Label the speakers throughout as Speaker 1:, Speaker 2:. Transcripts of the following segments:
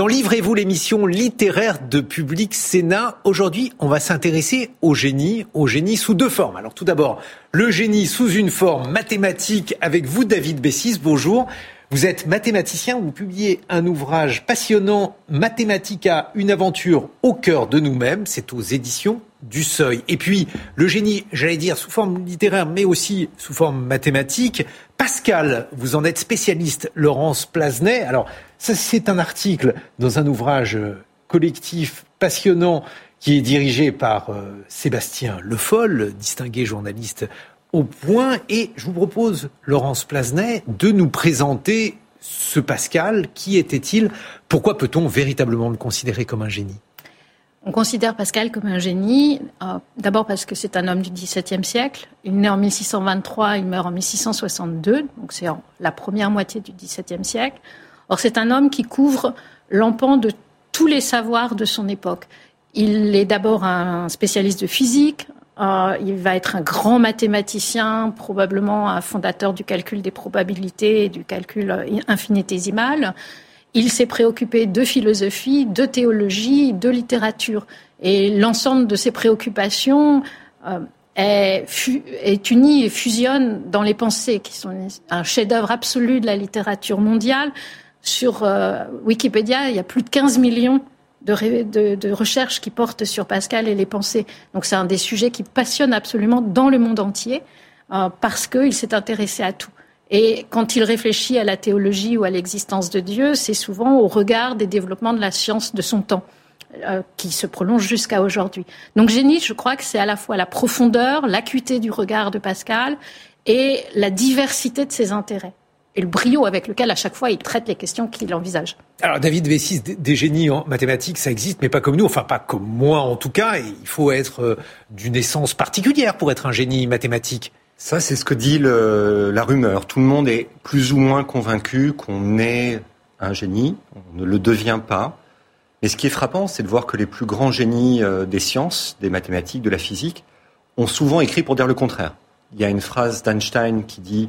Speaker 1: Dans Livrez-vous l'émission littéraire de Public Sénat. Aujourd'hui, on va s'intéresser au génie, au génie sous deux formes. Alors tout d'abord, le génie sous une forme mathématique avec vous, David Bessis. Bonjour. Vous êtes mathématicien, vous publiez un ouvrage passionnant, Mathematica, une aventure au cœur de nous-mêmes. C'est aux éditions du Seuil. Et puis, le génie, j'allais dire, sous forme littéraire, mais aussi sous forme mathématique. Pascal, vous en êtes spécialiste, Laurence Plasnet. Alors, c'est un article dans un ouvrage collectif passionnant qui est dirigé par euh, Sébastien Le Foll, distingué journaliste au point. Et je vous propose, Laurence Plasnet, de nous présenter ce Pascal. Qui était-il? Pourquoi peut-on véritablement le considérer comme un génie?
Speaker 2: On considère Pascal comme un génie, euh, d'abord parce que c'est un homme du XVIIe siècle. Il naît en 1623, il meurt en 1662, donc c'est la première moitié du XVIIe siècle. Or, c'est un homme qui couvre l'empan de tous les savoirs de son époque. Il est d'abord un spécialiste de physique, euh, il va être un grand mathématicien, probablement un fondateur du calcul des probabilités et du calcul infinitésimal. Il s'est préoccupé de philosophie, de théologie, de littérature. Et l'ensemble de ses préoccupations euh, est, est uni et fusionne dans les pensées, qui sont un chef-d'œuvre absolu de la littérature mondiale. Sur euh, Wikipédia, il y a plus de 15 millions de, recherches qui portent sur Pascal et les pensées. Donc c'est un des sujets qui passionne absolument dans le monde entier euh, parce qu'il s'est intéressé à tout. Et quand il réfléchit à la théologie ou à l'existence de Dieu, c'est souvent au regard des développements de la science de son temps, euh, qui se prolonge jusqu'à aujourd'hui. Donc génie, je crois que c'est à la fois la profondeur, l'acuité du regard de Pascal et la diversité de ses intérêts et le brio avec lequel à chaque fois il traite les questions qu'il envisage.
Speaker 1: Alors David Vessis, des génies en mathématiques, ça existe, mais pas comme nous, enfin pas comme moi en tout cas. Il faut être euh, d'une essence particulière pour être un génie mathématique.
Speaker 3: Ça, c'est ce que dit le, la rumeur. Tout le monde est plus ou moins convaincu qu'on est un génie, on ne le devient pas. Mais ce qui est frappant, c'est de voir que les plus grands génies euh, des sciences, des mathématiques, de la physique, ont souvent écrit pour dire le contraire. Il y a une phrase d'Einstein qui dit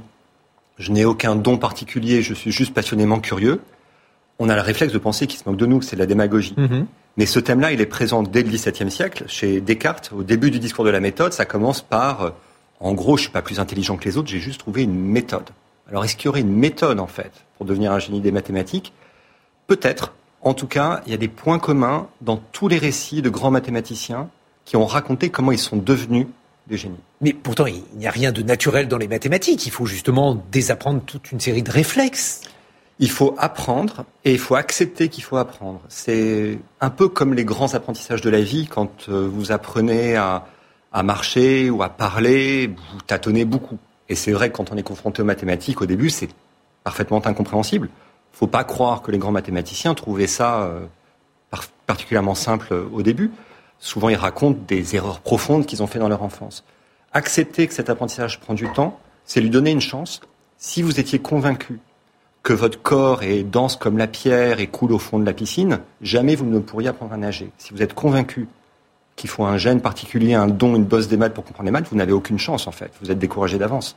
Speaker 3: Je n'ai aucun don particulier, je suis juste passionnément curieux. On a le réflexe de penser qu'il se moque de nous, c'est de la démagogie. Mm-hmm. Mais ce thème-là, il est présent dès le XVIIe siècle. Chez Descartes, au début du discours de la méthode, ça commence par euh, en gros, je suis pas plus intelligent que les autres, j'ai juste trouvé une méthode. Alors, est-ce qu'il y aurait une méthode, en fait, pour devenir un génie des mathématiques? Peut-être. En tout cas, il y a des points communs dans tous les récits de grands mathématiciens qui ont raconté comment ils sont devenus
Speaker 1: Mais pourtant, il n'y a rien de naturel dans les mathématiques. Il faut justement désapprendre toute une série de réflexes.
Speaker 3: Il faut apprendre et il faut accepter qu'il faut apprendre. C'est un peu comme les grands apprentissages de la vie quand euh, vous apprenez à, à marcher ou à parler, vous tâtonnez beaucoup. Et c'est vrai que quand on est confronté aux mathématiques, au début, c'est parfaitement incompréhensible. Il ne faut pas croire que les grands mathématiciens trouvaient ça euh, particulièrement simple euh, au début. Souvent, ils racontent des erreurs profondes qu'ils ont fait dans leur enfance. Accepter que cet apprentissage prend du temps, c'est lui donner une chance. Si vous étiez convaincu que votre corps est dense comme la pierre et coule au fond de la piscine, jamais vous ne pourriez apprendre à nager. Si vous êtes convaincu qu'il faut un gène particulier, un don, une bosse des maths pour comprendre les maths, vous n'avez aucune chance en fait. Vous êtes découragé d'avance.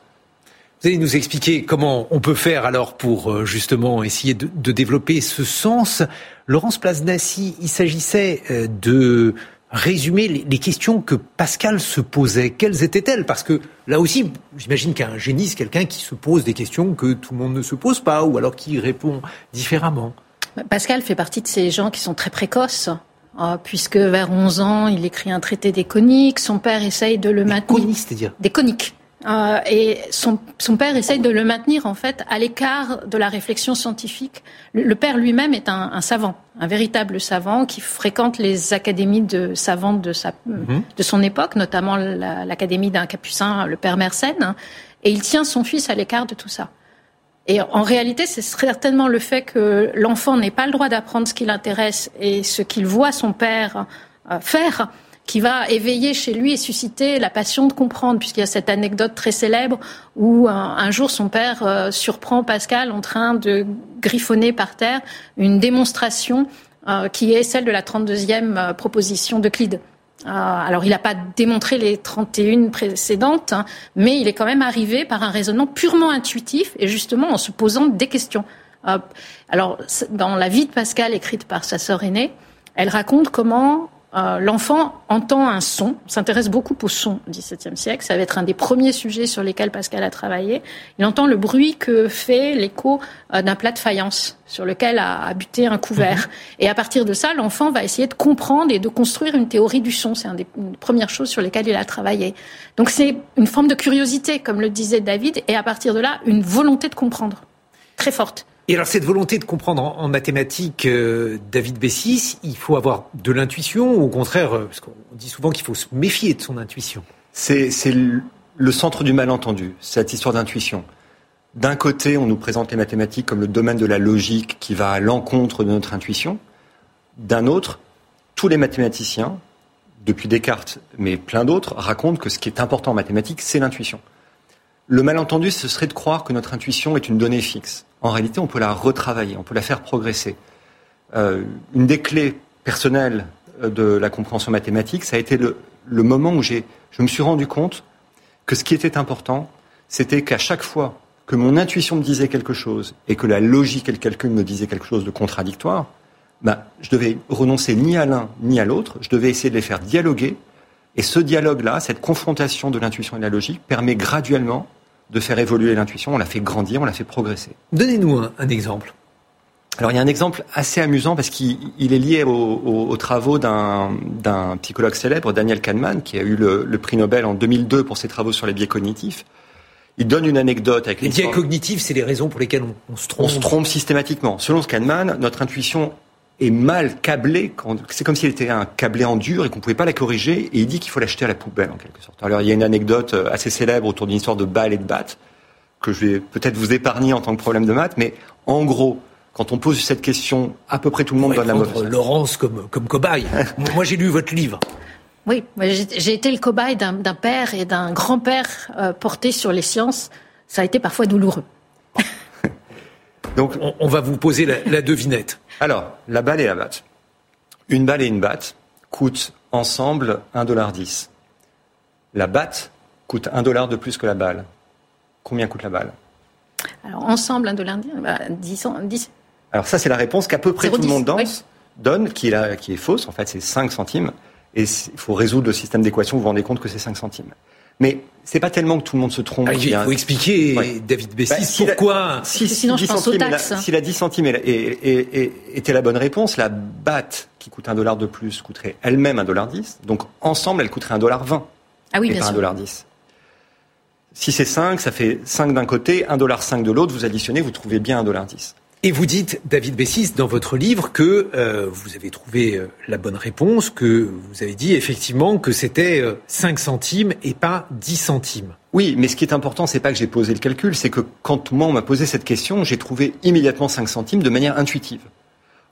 Speaker 1: Vous allez nous expliquer comment on peut faire alors pour euh, justement essayer de, développer ce sens. Laurence Plaznassi, il s'agissait euh, de résumer les, questions que Pascal se posait. Quelles étaient-elles? Parce que là aussi, j'imagine qu'un génie, c'est quelqu'un qui se pose des questions que tout le monde ne se pose pas, ou alors qui répond différemment.
Speaker 2: Pascal fait partie de ces gens qui sont très précoces. Ah, puisque vers 11 ans, il écrit un traité des coniques. Son père essaye de le maintenir.
Speaker 1: Coniques, c'est-à-dire?
Speaker 2: Des coniques. Euh, et son, son, père essaye de le maintenir en fait à l'écart de la réflexion scientifique. Le, père lui-même est un, un, savant, un véritable savant qui fréquente les académies de savantes de, sa, mhm. de son époque, notamment l'académie d'un capucin, le père Mersenne, et il tient son fils à l'écart de tout ça. Et en réalité, c'est certainement le fait que l'enfant n'ait pas le droit d'apprendre ce qui l'intéresse et ce qu'il voit son père euh, faire qui va éveiller chez lui et susciter la passion de comprendre, puisqu'il y a cette anecdote très célèbre où un, jour son père euh, surprend Pascal en train de griffonner par terre une démonstration euh, qui est celle de la 32e proposition d'Euclide. Euh, alors, il n'a pas démontré les 31 précédentes, hein, mais il est quand même arrivé par un raisonnement purement intuitif et justement en se posant des questions. Euh, alors, dans La vie de Pascal, écrite par sa sœur aînée, elle raconte comment euh, l'enfant entend un son, s'intéresse beaucoup au son au XVIIe siècle, ça va être un des premiers sujets sur lesquels Pascal a travaillé. Il entend le bruit que fait l'écho euh, d'un plat de faïence sur lequel a, buté un couvert. Mhm. Et à partir de ça, l'enfant va essayer de comprendre et de construire une théorie du son. C'est une des premières choses sur lesquelles il a travaillé. Donc c'est une forme de curiosité, comme le disait David, et à partir de là, une volonté de comprendre très forte.
Speaker 1: Et alors cette volonté de comprendre en, mathématiques, euh, David Bessis, il faut avoir de l'intuition ou au contraire, euh, parce qu'on dit souvent qu'il faut se méfier de son intuition
Speaker 3: C'est le centre du malentendu, cette histoire d'intuition. D'un côté, on nous présente les mathématiques comme le domaine de la logique qui va à l'encontre de notre intuition. D'un autre, tous les mathématiciens, depuis Descartes, mais plein d'autres, racontent que ce qui est important en mathématiques, c'est l'intuition. Le malentendu, ce serait de croire que notre intuition est une donnée fixe en réalité, on peut la retravailler, on peut la faire progresser. Euh, une des clés personnelles euh, de la compréhension mathématique, ça a été le, moment où je me suis rendu compte que ce qui était important, c'était qu'à chaque fois que mon intuition me disait quelque chose et que la logique et le calcul me disaient quelque chose de contradictoire, ben, je devais renoncer ni à l'un ni à l'autre, je devais essayer de les faire dialoguer. Et ce dialogue-là, cette confrontation de l'intuition et de la logique, permet graduellement de faire évoluer l'intuition, on l'a fait grandir, on l'a fait progresser.
Speaker 1: Donnez-nous un, exemple.
Speaker 3: Alors il y a un exemple assez amusant parce qu'il est lié aux, travaux d'un psychologue célèbre, Daniel Kahneman, qui a eu le, prix Nobel en 2002 pour ses travaux sur les biais cognitifs. Il donne une anecdote avec
Speaker 1: les biais cognitifs, c'est les raisons pour lesquelles on, se trompe.
Speaker 3: On se trompe systématiquement. Selon Kahneman, notre intuition est mal câblé. C'est comme s'il était un câblé en dur et qu'on ne pouvait pas la corriger. Et il dit qu'il faut l'acheter à la poubelle, en quelque sorte. Alors, il y a une anecdote euh, assez célèbre autour d'une histoire de balles et de battes que je vais peut-être vous épargner en tant que problème de maths. Mais en gros, quand on pose cette question, à peu près tout le monde donne la mauvaise.
Speaker 1: Laurence comme, comme cobaye. Moi, j'ai lu votre livre.
Speaker 2: Oui, j'ai été le cobaye d'un père et d'un grand-père euh, porté sur les sciences. Ça a été parfois douloureux.
Speaker 1: Donc, on, va vous poser la, devinette.
Speaker 3: Alors, la balle et la batte. Une balle et une batte coûtent ensemble 1,10$. La batte coûte 1 dollar de plus que la balle. Combien coûte la balle?
Speaker 2: Alors, ensemble, 1,10$, bah, 10, 10.
Speaker 3: Alors, ça, c'est la réponse qu'à peu près tout le monde donne, qui est, qui est fausse. En fait, c'est 5 centimes. Et il faut résoudre le système d'équation. Vous vous rendez compte que c'est 5 centimes. Mais c'est pas tellement que tout le monde se trompe.
Speaker 1: Ah, il faut expliquer, David Bessis, bah, pourquoi.
Speaker 2: si, sinon, je pense aux taxes.
Speaker 3: La, si la 10 centimes était la bonne réponse, la batte qui coûte un dollar de plus coûterait elle-même un dollar 10. Donc ensemble, elle coûterait un dollar 20.
Speaker 2: Ah oui,
Speaker 3: et pas un dollar 10. Si c'est 5, ça fait 5 d'un côté, un dollar 5 de l'autre. Vous additionnez, vous trouvez bien un dollar 10.
Speaker 1: Et vous dites, David Bessis, dans votre livre, que euh, vous avez trouvé euh, la bonne réponse, que vous avez dit effectivement que c'était 5 euh, centimes et pas 10 centimes.
Speaker 3: Oui, mais ce qui est important, c'est pas que j'ai posé le calcul, c'est que quand moi on m'a posé cette question, j'ai trouvé immédiatement 5 centimes de manière intuitive.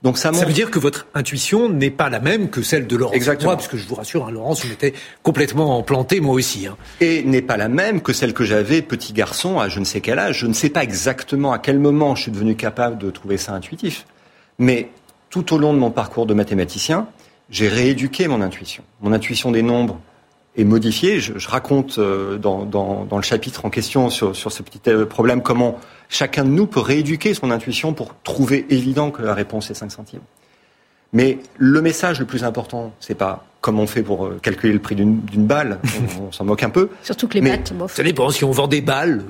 Speaker 1: Donc ça, ça veut dire que votre intuition n'est pas la même que celle de Laurence.
Speaker 3: Exactement.
Speaker 1: Moi, parce que je vous rassure, hein, Laurence, vous m'étiez complètement planté, moi aussi. Hein.
Speaker 3: Et n'est pas la même que celle que j'avais petit garçon à je ne sais quel âge. Je ne sais pas exactement à quel moment je suis devenu capable de trouver ça intuitif. Mais tout au long de mon parcours de mathématicien, j'ai rééduqué mon intuition. Mon intuition des nombres, est modifié. Je, je raconte euh, dans, dans, dans, le chapitre en question sur, sur ce petit euh, problème comment chacun de nous peut rééduquer son intuition pour trouver évident que la réponse est 5 centimes. Mais le message le plus important, c'est pas comment on fait pour euh, calculer le prix d'une balle, on, s'en moque un peu.
Speaker 2: Surtout que les
Speaker 1: mais, bof. Ça dépend si on vend des balles.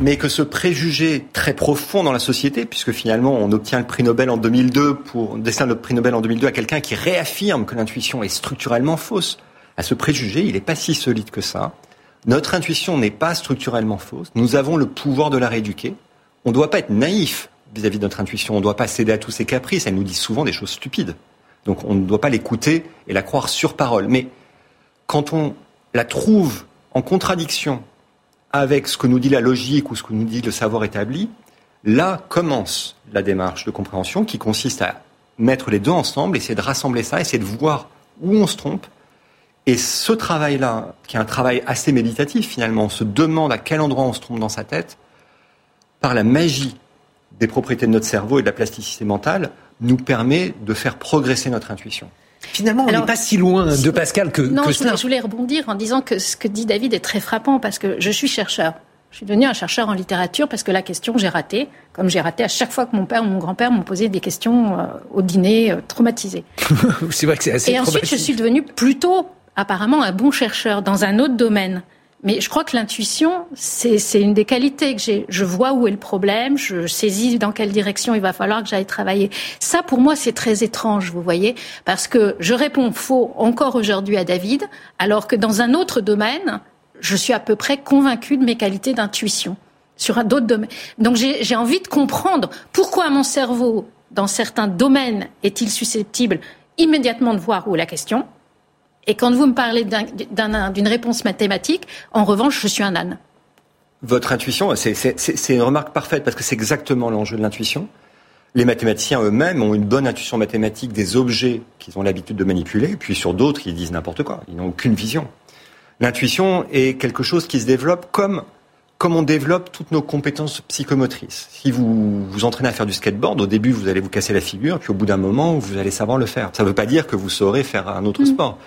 Speaker 3: Mais que ce préjugé très profond dans la société, puisque finalement on obtient le prix Nobel en 2002 pour décerner le prix Nobel en 2002 à quelqu'un qui réaffirme que l'intuition est structurellement fausse à ce préjugé, il n'est pas si solide que ça. Notre intuition n'est pas structurellement fausse. Nous avons le pouvoir de la rééduquer. On ne doit pas être naïf vis-à-vis de notre intuition. On ne doit pas céder à tous ses caprices. Elle nous dit souvent des choses stupides. Donc on ne doit pas l'écouter et la croire sur parole. Mais quand on la trouve en contradiction avec ce que nous dit la logique ou ce que nous dit le savoir établi, Là commence la démarche de compréhension qui consiste à mettre les deux ensemble, essayer de rassembler ça, essayer de voir où on se trompe. Et ce travail-là, qui est un travail assez méditatif finalement, on se demande à quel endroit on se trompe dans sa tête, par la magie des propriétés de notre cerveau et de la plasticité mentale, nous permet de faire progresser notre intuition.
Speaker 1: Finalement, on n'est pas si loin de Pascal que,
Speaker 2: non,
Speaker 1: que
Speaker 2: je, voulais, je voulais rebondir en disant que ce que dit David est très frappant parce que je suis chercheur. Je suis devenu un chercheur en littérature parce que la question, j'ai raté, comme j'ai raté à chaque fois que mon père ou mon grand-père m'ont posé des questions euh, au dîner euh, traumatisées.
Speaker 1: c'est vrai que c'est assez
Speaker 2: Et ensuite, je suis devenu plutôt, apparemment, un bon chercheur dans un autre domaine. Mais je crois que l'intuition, c'est une des qualités que j'ai. Je vois où est le problème, je saisis dans quelle direction il va falloir que j'aille travailler. Ça, pour moi, c'est très étrange, vous voyez, parce que je réponds faux encore aujourd'hui à David, alors que dans un autre domaine, je suis à peu près convaincue de mes qualités d'intuition sur d'autres domaines. Donc j'ai envie de comprendre pourquoi mon cerveau, dans certains domaines, est-il susceptible immédiatement de voir où est la question. Et quand vous me parlez d'une réponse mathématique, en revanche, je suis un âne.
Speaker 3: Votre intuition, c'est une remarque parfaite parce que c'est exactement l'enjeu de l'intuition. Les mathématiciens eux-mêmes ont une bonne intuition mathématique des objets qu'ils ont l'habitude de manipuler, puis sur d'autres, ils disent n'importe quoi. Ils n'ont aucune vision. L'intuition est quelque chose qui se développe comme comme on développe toutes nos compétences psychomotrices. Si vous vous entraînez à faire du skateboard, au début vous allez vous casser la figure, puis au bout d'un moment vous allez savoir le faire. Ça ne veut pas dire que vous saurez faire un autre mm. sport.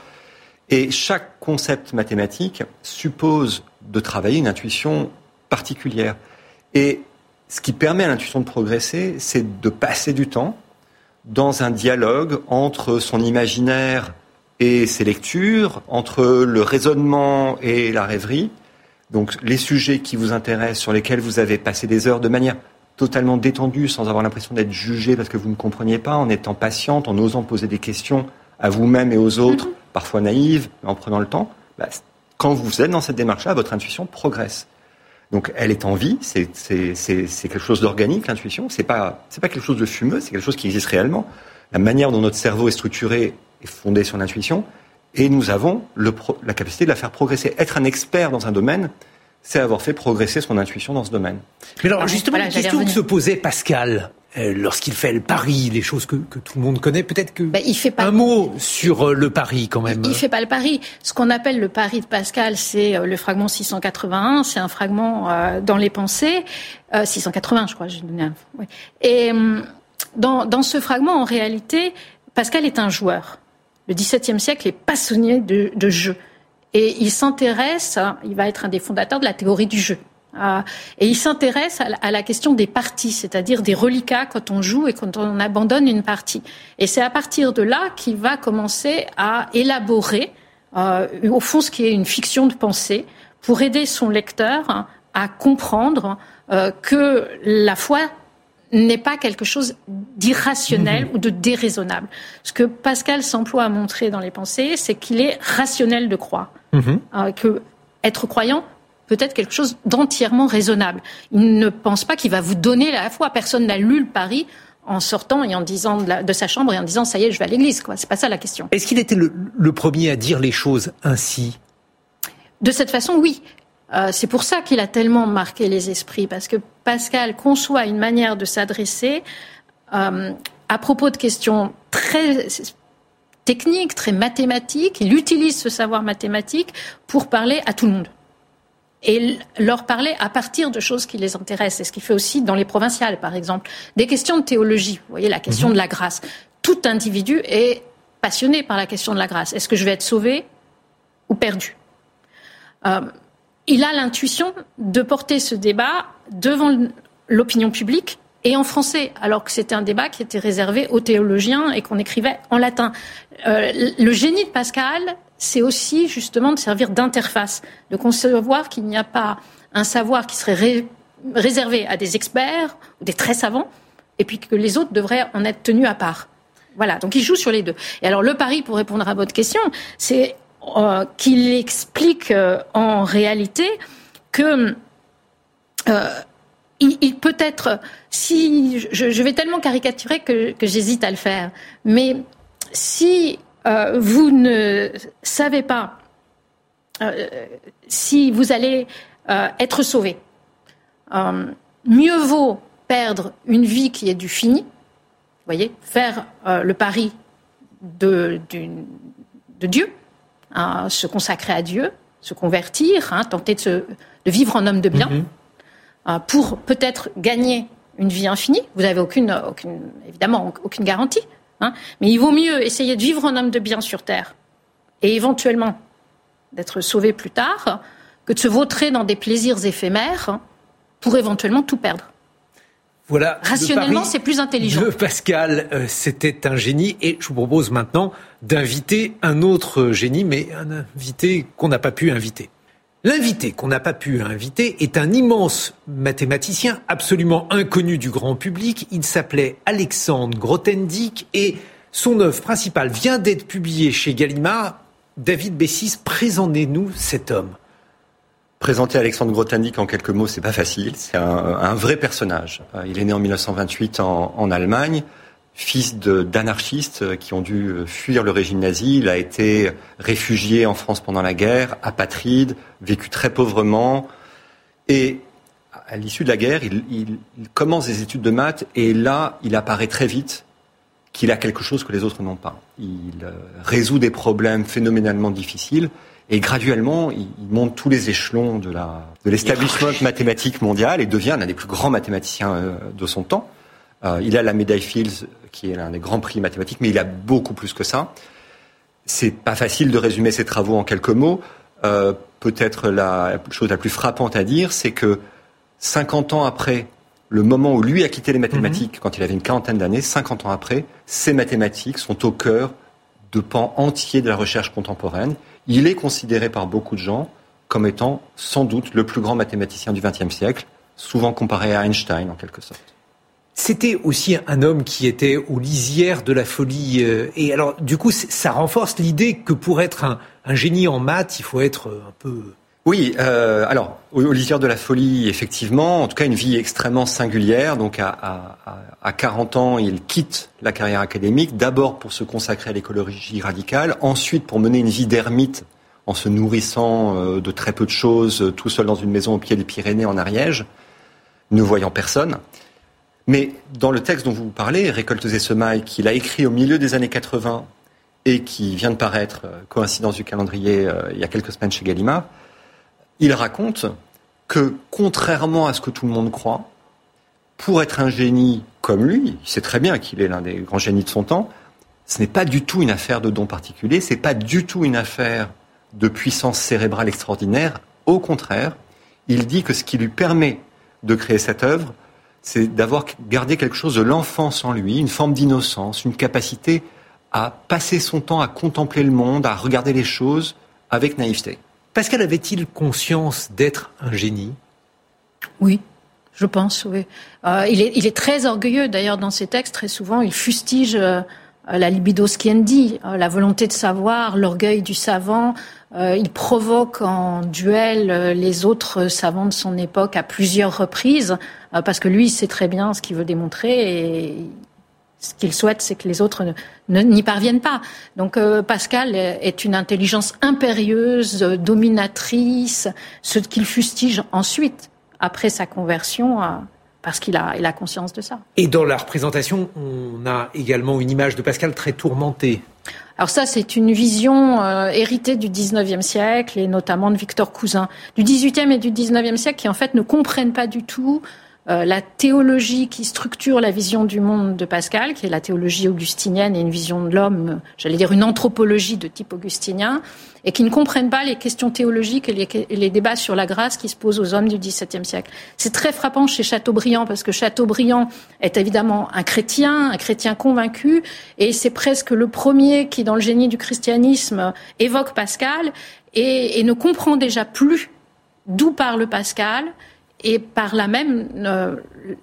Speaker 3: Et chaque concept mathématique suppose de travailler une intuition particulière. Et ce qui permet à l'intuition de progresser, c'est de passer du temps dans un dialogue entre son imaginaire et ses lectures, entre le raisonnement et la rêverie. Donc les sujets qui vous intéressent, sur lesquels vous avez passé des heures de manière totalement détendue, sans avoir l'impression d'être jugé parce que vous ne compreniez pas, en étant patiente, en osant poser des questions à vous-même et aux autres, parfois naïves, mais en prenant le temps, bah, quand vous êtes dans cette démarche-là, votre intuition progresse. Donc elle est en vie, c'est quelque chose d'organique, l'intuition, c'est pas, pas quelque chose de fumeux, c'est quelque chose qui existe réellement. La manière dont notre cerveau est structuré est fondée sur l'intuition, et nous avons la capacité de la faire progresser. Être un expert dans un domaine, c'est avoir fait progresser son intuition dans ce domaine.
Speaker 1: Mais alors, justement, la question que se posait Pascal euh, lorsqu'il fait le pari, les choses que, tout le monde connaît, peut-être que
Speaker 2: il fait pas...
Speaker 1: un mot sur euh, le pari quand même.
Speaker 2: Il, ne fait pas le pari. Ce qu'on appelle le pari de Pascal, c'est euh, le fragment 681. C'est un fragment dans les pensées, 680, je crois. J'ai donné un... Et dans, dans ce fragment, en réalité, Pascal est un joueur le XVIIe siècle est passionné de, de jeu. Et il s'intéresse, il va être un des fondateurs de la théorie du jeu. Et il s'intéresse à la question des parties, c'est-à-dire des reliquats quand on joue et quand on abandonne une partie. Et c'est à partir de là qu'il va commencer à élaborer, euh, au fond, ce qui est une fiction de pensée, pour aider son lecteur à comprendre euh, que la foi n'est pas quelque chose d'irrationnel mhm. ou de déraisonnable. Ce que Pascal s'emploie à montrer dans les pensées, c'est qu'il est rationnel de croire. Mhm. Euh, que être croyant peut être quelque chose d'entièrement raisonnable. Il ne pense pas qu'il va vous donner la foi. Personne n'a lu le pari en sortant et en disant de, sa chambre et en disant ça y est, je vais à l'église. Quoi. C'est pas ça la question.
Speaker 1: Est-ce qu'il était le premier à dire les choses ainsi?
Speaker 2: De cette façon, oui. Euh, c'est pour ça qu'il a tellement marqué les esprits, parce que Pascal conçoit une manière de s'adresser euh, à propos de questions très techniques, très mathématiques. Il utilise ce savoir mathématique pour parler à tout le monde et leur parler à partir de choses qui les intéressent. C'est ce qu'il fait aussi dans les provinciales, par exemple. Des questions de théologie, vous voyez, la question mhm. de la grâce. Tout individu est passionné par la question de la grâce. Est-ce que je vais être sauvé ou perdu? Euh, il a l'intuition de porter ce débat devant l'opinion publique et en français, alors que c'était un débat qui était réservé aux théologiens et qu'on écrivait en latin. Euh, le génie de Pascal, c'est aussi justement de servir d'interface, de concevoir qu'il n'y a pas un savoir qui serait réservé à des experts des très savants, et puis que les autres devraient en être tenus à part. Voilà, donc il joue sur les deux. Et alors le pari, pour répondre à votre question, c'est euh, qu'il explique euh, en réalité que euh, il, peut être, si je, vais tellement caricaturer que, j'hésite à le faire, mais si vous ne savez pas si vous allez être sauvé, mieux vaut perdre une vie qui est du fini, voyez, faire euh, le pari de, de Dieu, hein, se consacrer à Dieu, se convertir, hein, tenter de, se, de, vivre en homme de bien, euh, pour peut-être gagner une vie infinie. Vous n'avez aucune, aucune, évidemment, aucune garantie. Hein, mais il vaut mieux essayer de vivre en homme de bien sur Terre et éventuellement d'être sauvé plus tard que de se vautrer dans des plaisirs éphémères pour éventuellement tout perdre.
Speaker 1: Voilà.
Speaker 2: Rationnellement, c'est plus intelligent.
Speaker 1: Pascal, euh, c'était un génie et je vous propose maintenant d'inviter un autre génie, mais un invité qu'on n'a pas pu inviter. L'invité qu'on n'a pas pu inviter est un immense mathématicien absolument inconnu du grand public. Il s'appelait Alexandre Grothendieck et son œuvre principale vient d'être publiée chez Gallimard. David Bessis, présentez-nous cet homme.
Speaker 3: Présenter Alexandre Grothendieck en quelques mots, c'est pas facile. C'est un, vrai personnage. Il est né en 1928 en, en Allemagne, fils d'anarchistes qui ont dû fuir le régime nazi. Il a été réfugié en France pendant la guerre, apatride, vécu très pauvrement. Et à l'issue de la guerre, il, il, commence des études de maths et là, il apparaît très vite qu'il a quelque chose que les autres n'ont pas. Il euh, résout des problèmes phénoménalement difficiles et graduellement, il, monte tous les échelons de l'établissement mathématique mondial et devient l'un des plus grands mathématiciens euh, de son temps. Euh, il a la médaille Fields, qui est l'un des grands prix mathématiques, mais il a beaucoup plus que ça. C'est pas facile de résumer ses travaux en quelques mots. Euh, Peut-être la chose la plus frappante à dire, c'est que 50 ans après le moment où lui a quitté les mathématiques, mhm. quand il avait une quarantaine d'années, 50 ans après, ces mathématiques sont au cœur de pans entiers de la recherche contemporaine il est considéré par beaucoup de gens comme étant sans doute le plus grand mathématicien du XXe siècle, souvent comparé à Einstein en quelque sorte.
Speaker 1: C'était aussi un homme qui était aux lisières de la folie. Euh, et alors, du coup, ça renforce l'idée que pour être un, génie en maths, il faut être un peu
Speaker 3: oui, euh, alors, au, lisière de la folie, effectivement, en tout cas une vie extrêmement singulière. Donc à, à, à 40 ans, il quitte la carrière académique, d'abord pour se consacrer à l'écologie radicale, ensuite pour mener une vie d'ermite en se nourrissant euh, de très peu de choses, tout seul dans une maison au pied des Pyrénées en Ariège, ne voyant personne. Mais dans le texte dont vous parlez, Récoltes et semailles, qu'il a écrit au milieu des années 80 et qui vient de paraître, euh, coïncidence du calendrier, il y a quelques semaines chez Gallimard, il raconte que, contrairement à ce que tout le monde croit, pour être un génie comme lui, il sait très bien qu'il est l'un des grands génies de son temps, ce n'est pas du tout une affaire de dons particuliers, c'est pas du tout une affaire de puissance cérébrale extraordinaire. Au contraire, il dit que ce qui lui permet de créer cette œuvre, c'est d'avoir gardé quelque chose de l'enfance en lui, une forme d'innocence, une capacité à passer son temps à contempler le monde, à regarder les choses avec naïveté.
Speaker 1: Pascal avait-il conscience d'être un génie?
Speaker 2: Oui, je pense, oui. Euh, il, est, très orgueilleux, d'ailleurs, dans ses textes, très souvent, il fustige euh, la libido sciendi, euh, la volonté de savoir, l'orgueil du savant. Il provoque en duel les autres savants de son époque à plusieurs reprises, parce que lui, il sait très bien ce qu'il veut démontrer et ce qu'il souhaite, c'est que les autres n'y parviennent pas. Donc euh, Pascal est une intelligence impérieuse, dominatrice, ce qu'il fustige ensuite, après sa conversion, parce qu'il a, il a conscience de ça.
Speaker 1: Et dans la représentation, on a également une image de Pascal très tourmentée.
Speaker 2: Alors ça, c'est une vision euh, héritée du 19e siècle et notamment de Victor Cousin, du 18e et du 19e siècle qui en fait ne comprennent pas du tout euh, la théologie qui structure la vision du monde de Pascal, qui est la théologie augustinienne et une vision de l'homme, j'allais dire une anthropologie de type augustinien, et qui ne comprennent pas les questions théologiques et les, débats sur la grâce qui se posent aux hommes du XVIIe siècle. C'est très frappant chez Chateaubriand, parce que Chateaubriand est évidemment un chrétien, un chrétien convaincu, et c'est presque le premier qui, dans le génie du christianisme, évoque Pascal et, et ne comprend déjà plus d'où parle Pascal, et par là même euh,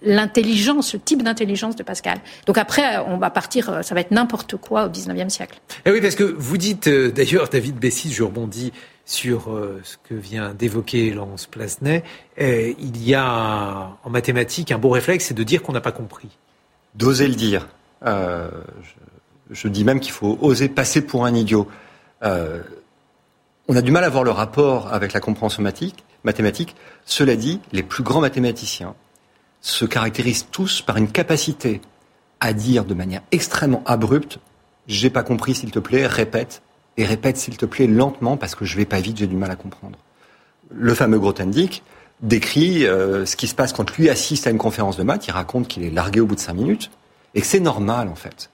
Speaker 2: l'intelligence, le type d'intelligence de Pascal. Donc après, on va partir, euh, ça va être n'importe quoi au 19e siècle.
Speaker 1: Et eh oui, parce que vous dites, euh, d'ailleurs, David Bessis, je rebondis sur ce que vient d'évoquer Laurence Plasnet, il y a en mathématiques un beau réflexe, c'est de dire qu'on n'a pas compris.
Speaker 3: D'oser le dire. Je, je, dis même qu'il faut oser passer pour un idiot. on a du mal à voir le rapport avec la compréhension mathématique. Cela dit, les plus grands mathématiciens se caractérisent tous par une capacité à dire de manière extrêmement abrupte j'ai pas compris s'il te plaît, répète et répète s'il te plaît lentement parce que je vais pas vite, j'ai du mal à comprendre. Le fameux Grothendieck décrit euh, ce qui se passe quand lui assiste à une conférence de maths, il raconte qu'il est largué au bout de cinq minutes et que c'est normal en fait.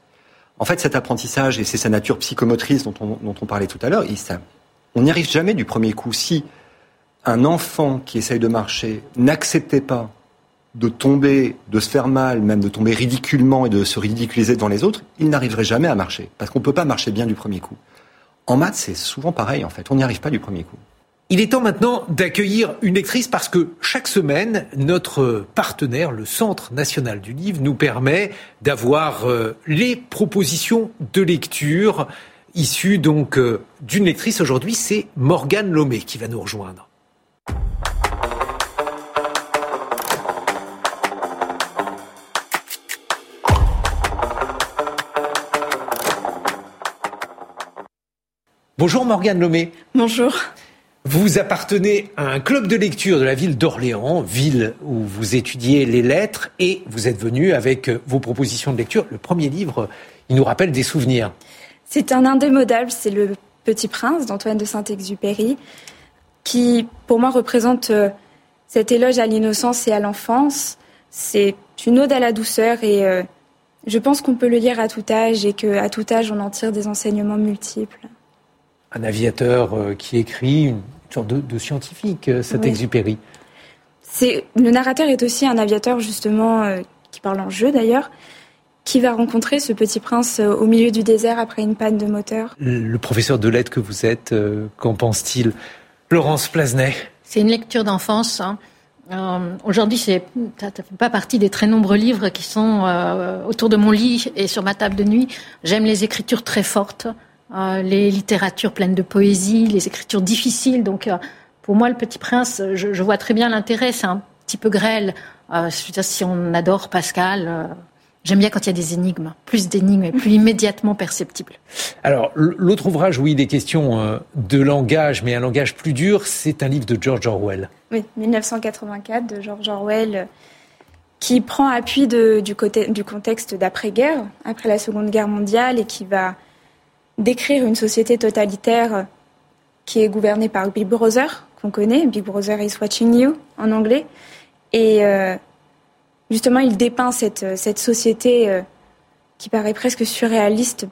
Speaker 3: En fait, cet apprentissage, et c'est sa nature psychomotrice dont on, dont on parlait tout à l'heure, on n'y arrive jamais du premier coup. Si un enfant qui essaye de marcher n'acceptait pas de tomber, de se faire mal, même de tomber ridiculement et de se ridiculiser devant les autres, il n'arriverait jamais à marcher. Parce qu'on ne peut pas marcher bien du premier coup. En maths, c'est souvent pareil, en fait. On n'y arrive pas du premier coup.
Speaker 1: Il est temps maintenant d'accueillir une lectrice parce que chaque semaine, notre partenaire, le Centre national du livre, nous permet d'avoir euh, les propositions de lecture issues euh, d'une lectrice. Aujourd'hui, c'est Morgane Lomé qui va nous rejoindre. Bonjour Morgane Lomé.
Speaker 4: Bonjour.
Speaker 1: Vous appartenez à un club de lecture de la ville d'Orléans, ville où vous étudiez les lettres, et vous êtes venu avec vos propositions de lecture. Le premier livre, il nous rappelle des souvenirs.
Speaker 4: C'est un indémodable, c'est Le Petit Prince d'Antoine de Saint-Exupéry, qui pour moi représente euh, cet éloge à l'innocence et à l'enfance. C'est une ode à la douceur et euh, je pense qu'on peut le lire à tout âge et qu'à tout âge on en tire des enseignements multiples
Speaker 1: un aviateur euh, qui écrit une sorte de, scientifique, euh, cet exupéry.
Speaker 4: C'est le narrateur est aussi un aviateur justement euh, qui parle en jeu d'ailleurs, qui va rencontrer ce petit prince au milieu du désert après une panne de moteur.
Speaker 1: Le professeur de lettres que vous êtes, qu'en pense-t-il? Laurence Plasnet.
Speaker 2: C'est une lecture d'enfance. Hein. Aujourd'hui, ça ne fait pas partie des très nombreux livres qui sont autour de mon lit et sur ma table de nuit. J'aime les écritures très fortes. Euh, les littératures pleines de poésie, les écritures difficiles. Donc, euh, pour moi, Le Petit Prince, je, vois très bien l'intérêt. C'est un petit peu grêle. Euh, si on adore Pascal, j'aime bien quand il y a des énigmes, plus d'énigmes et plus immédiatement perceptibles.
Speaker 1: Alors, l'autre ouvrage où il est question de langage, mais un langage plus dur, c'est un livre de George Orwell.
Speaker 4: Oui, 1984 de George Orwell qui prend appui du, du contexte d'après-guerre, après la Seconde Guerre mondiale, et qui va décrire une société totalitaire qui est gouvernée par Big Brother, qu'on connaît, Big Brother is watching you en anglais. Et euh, justement, il dépeint cette, cette société euh, qui paraît presque surréaliste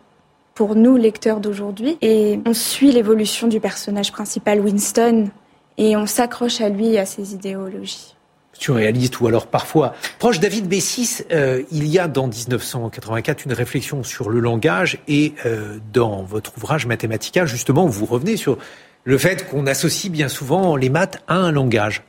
Speaker 4: pour nous, lecteurs d'aujourd'hui. Et on suit l'évolution du personnage principal, Winston, et on s'accroche à lui, à ses idéologies
Speaker 1: surréaliste ou alors parfois proche. David Bessis, euh, il y a dans 1984 une réflexion sur le langage et euh, dans votre ouvrage Mathematica, justement, vous revenez sur le fait qu'on associe bien souvent les maths à un langage.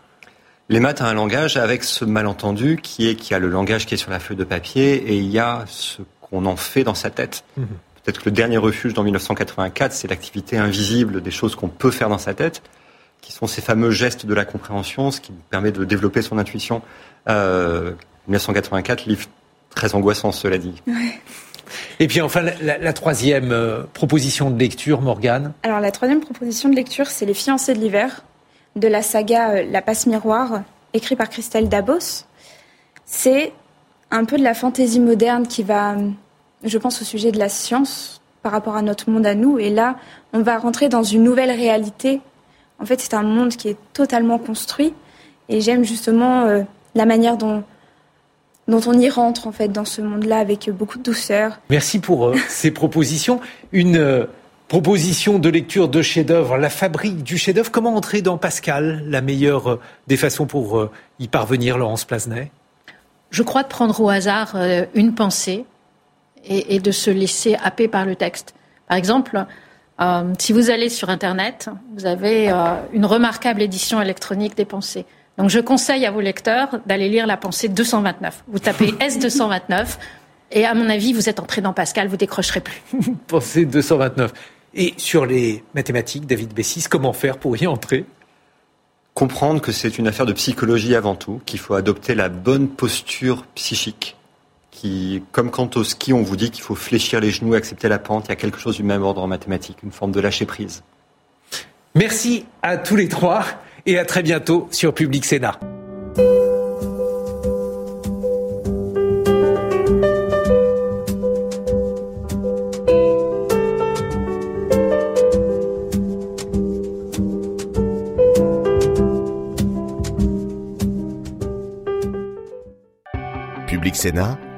Speaker 3: Les maths à un langage avec ce malentendu qui est qu'il y a le langage qui est sur la feuille de papier et il y a ce qu'on en fait dans sa tête. Mhm. Peut-être que le dernier refuge dans 1984, c'est l'activité invisible des choses qu'on peut faire dans sa tête qui sont ces fameux gestes de la compréhension, ce qui permet de développer son intuition. Euh, 1984, livre très angoissant, cela dit.
Speaker 1: Et puis enfin, la, troisième euh, proposition de lecture, Morgane?
Speaker 4: Alors la troisième proposition de lecture, c'est Les fiancés de l'hiver, de la saga euh, La passe miroir, écrit par Christelle Dabos. C'est un peu de la fantaisie moderne qui va, je pense, au sujet de la science par rapport à notre monde à nous. Et là, on va rentrer dans une nouvelle réalité en fait, c'est un monde qui est totalement construit. Et j'aime justement euh, la manière dont, dont on y rentre, en fait, dans ce monde-là avec beaucoup de douceur.
Speaker 1: Merci pour euh, ces propositions. Une euh, proposition de lecture de chef-d'œuvre, La fabrique du chef-d'œuvre. Comment entrer dans Pascal La meilleure des façons pour y parvenir, Laurence Plasnet?
Speaker 2: Je crois de prendre au hasard une pensée et, et de se laisser happer par le texte. Par exemple, euh, si vous allez sur Internet, vous avez euh, une remarquable édition électronique des pensées. Donc je conseille à vos lecteurs d'aller lire la pensée 229. Vous tapez S229 et à mon avis, vous êtes entré dans Pascal, vous décrocherez plus.
Speaker 1: pensée 229. Et sur les mathématiques, David Bessis, comment faire pour y entrer?
Speaker 3: Comprendre que c'est une affaire de psychologie avant tout, qu'il faut adopter la bonne posture psychique qui, comme quant au ski, on vous dit qu'il faut fléchir les genoux, accepter la pente. Il y a quelque chose du même ordre en mathématiques, une forme de lâcher prise.
Speaker 1: Merci à tous les trois et à très bientôt sur Public Sénat.
Speaker 5: Public Sénat